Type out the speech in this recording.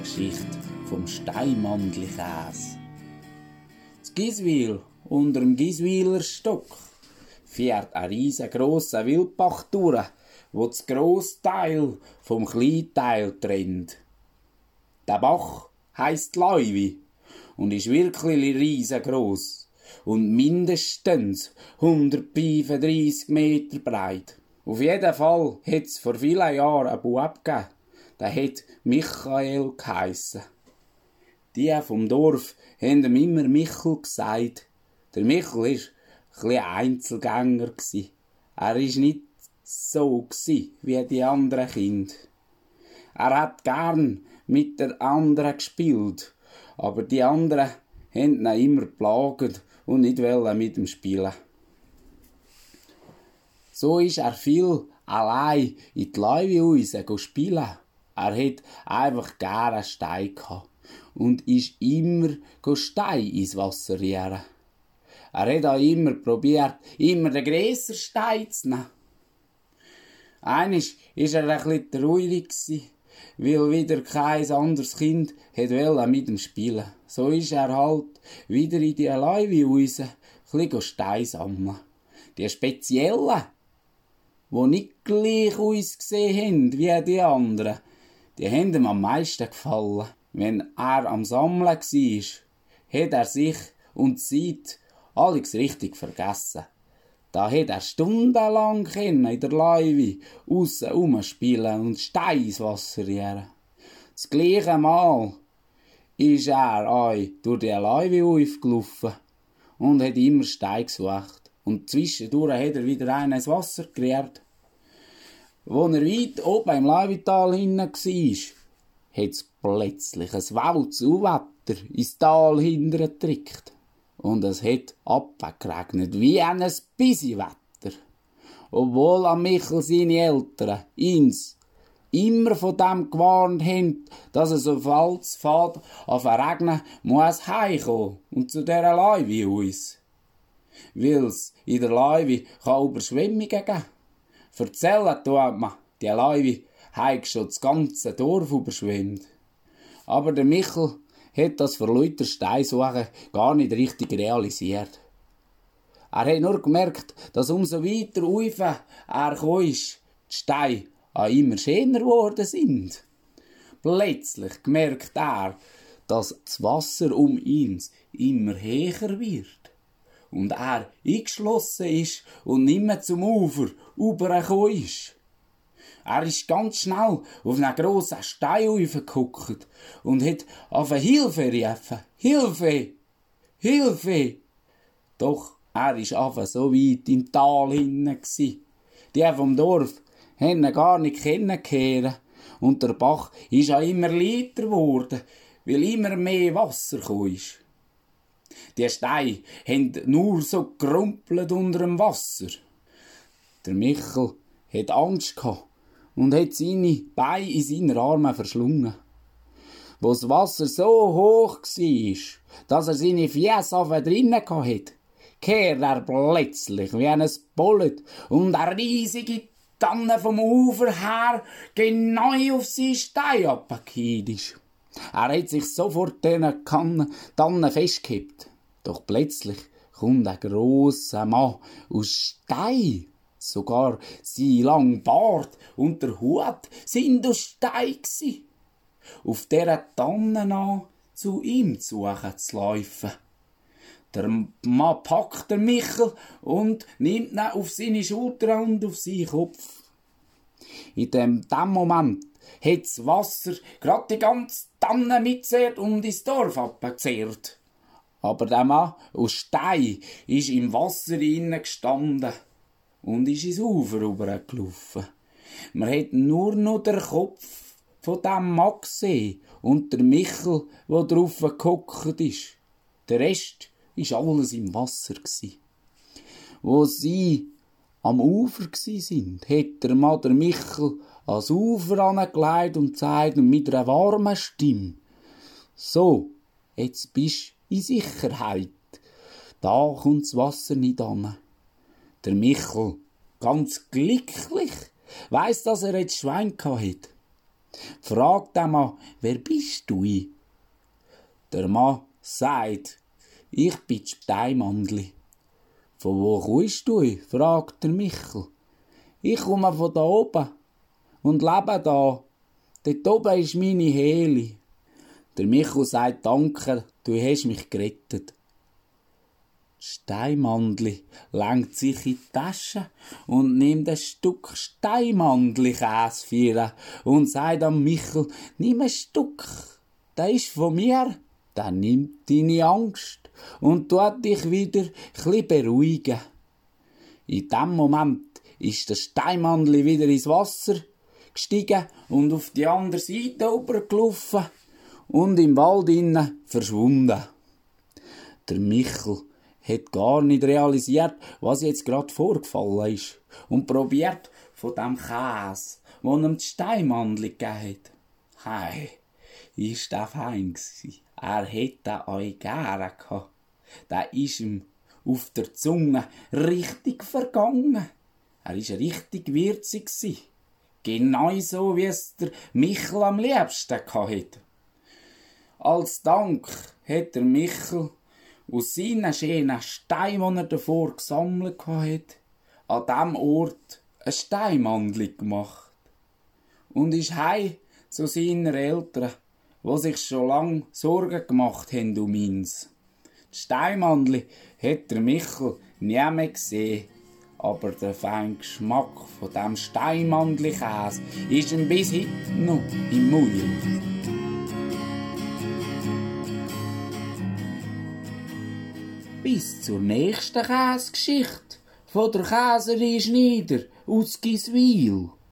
Geschichte vom Steinmandli-Käse. Das Giswil, unter dem Giswiler Stock, fährt ein riesengroßer Wildbach durch, wo das grosse Teil vom kleinen Teil trennt. Der Bach heisst Leuwi und ist wirklich riesengroß und mindestens 135 Meter breit. Auf jeden Fall hat's vor vielen Jahren einen Bub gegeben, der hat Michael geheissen. Die vom Dorf haben ihm immer Michel gesagt. Der Michel war ein bisschen Einzelgänger. Er war nicht so wie die anderen Kinder. Er hat gern mit der anderen gespielt, aber die anderen haben ihn immer plagt und nicht mit ihm spielen. So ist er viel allein in die Leuwe spielen. Er hat einfach gerne Stein gehabt und ist immer Stein ins Wasser rieren. Er hat auch immer probiert, immer den grösseren Stein zu nehmen. Eines war er bisschen traurig, weil wieder kein anderes Kind wollte mit ihm spielen. So ist er halt wieder in die Leuwe raus, ein bisschen Stein sammeln. Die speziellen, die nicht gleich ausgesehen haben wie die anderen, die haben ihm am meisten gefallen. Wenn er am Sammeln war, hat er sich und die Zeit alles richtig vergessen. Da hat er stundenlang in der Leiwe aussen rumspielen und Stein ins Wasser. Das gleiche Mal ist er euch durch die Leiwe aufgelaufen und hat immer Stein gesucht. Und zwischendurch hat er wieder einen ins Wasser gerührt. Wo er weit oben im Leivital hinten war, hat es plötzlich ein Wälz Wetter ins Tal hinten getrickt. Und es hat abgeregnet, wie ein Bisi-Wetter. Obwohl am Michel seine Eltern, ins, immer von dem gewarnt haben, dass es auf alles fährt, auf Regnen muss heimkommen und zu dieser Leiwe uns. Weil's in der Leiwe kann Überschwemmungen geben. Erzählen tut man, die Leute haben schon das ganze Dorf überschwemmt. Aber der Michel hat das für Leute Steinsuchen gar nicht richtig realisiert. Er hat nur gemerkt, dass umso weiter rauf er kam, die Steine an immer schöner geworden sind. Plötzlich merkt er, dass das Wasser um ihn immer höher wird und er eingeschlossen ist und nicht mehr zum Ufer rübergekommen ist. Er ist ganz schnell auf einen grossen Stein aufgeguckt und hat auf eine Hilfe gerufen. Hilfe! Hilfe! Doch er ist einfach so weit im Tal hinten. Die vom Dorf haben ihn gar nicht kennengelernt. Und der Bach ist auch immer leiter geworden, weil immer mehr Wasser kam. Die Steine haben nur so gerumpelt unter dem Wasser. Der Michel hat Angst gehabt und hat seine Beine in seinen Armen verschlungen. Wo das Wasser so hoch war, dass er seine Fiesse drinnen hatte, kehrt er plötzlich wie ein Bullet und eine riesige Tanne vom Ufer her genau auf seinen Stein abgekehrt Er hat sich sofort den Tannen festgehabt. Doch plötzlich kommt ein grosser Mann aus Stein. Sogar sein lang Bart und der Hut sind aus Stein gsi. Auf dieser Tanne an zu ihm zu zu laufen. Der Mann packt den Michel und nimmt ihn auf seine Schulter und auf seinen Kopf. In dem, dem Moment hat das Wasser grad die ganze Tanne mitzehrt und ins Dorf abgezehrt. Aber der Mann aus Stein ist im Wasser gestanden und ist ins Ufer rübergelaufen. Man hat nur noch den Kopf von dem Mann gesehen und der Michel, der drauf gehockt ist. Der Rest ist alles im Wasser Wo sie am Ufer sind, hat der Mann der Michel ans Ufer angelegt und gesagt mit einer warmen Stimme: So, jetzt bist in Sicherheit. Da kommt das Wasser nicht an. Der Michel, ganz glücklich, weiss, dass er jetzt Schwein hat. Frag den Mann, wer bist du? Der Mann sagt, ich bin Steinmandli. Von wo kommst du? fragt der Michel. Ich komme von da oben und lebe da. Dort oben ist meine Heli. Der Michel sagt Danke, du hast mich gerettet. Steinmandli lenkt sich in die Tasche und nimmt ein Stück Steinmandli-Käse und sagt am Michel, nimm ein Stück, das ist von mir. Dann nimmt deine Angst und tut dich wieder ein beruhigen. In dem Moment ist der Steinmandli wieder ins Wasser gestiegen und auf die andere Seite rübergelaufen und im Wald innen verschwunden. Der Michel hat gar nicht realisiert, was jetzt gerade vorgefallen ist und probiert von dem Käse, wo ihm die Steinmandel gegeben hat. Hey, ist der fein gsi. Er hätte euch gerne gehabt. Der ist ihm auf der Zunge richtig vergangen. Er ist richtig würzig gsi. Genau so, wie es der Michel am liebsten hatte. Als Dank hat der Michel aus seinen schönen Steinen, die er davor gesammelt hat, an diesem Ort ein Steinmandel gemacht. Und ist heim zu seinen Eltern, die sich schon lange Sorgen gemacht haben um ihn. Die Steinmandel hat der Michel nie mehr gesehen, aber der feine Geschmack von dem Steinmandelkäse ist ihm bis heute noch im Mund. Bis zur nächsten Käsegeschichte von der Käserin Schneider aus Giswil.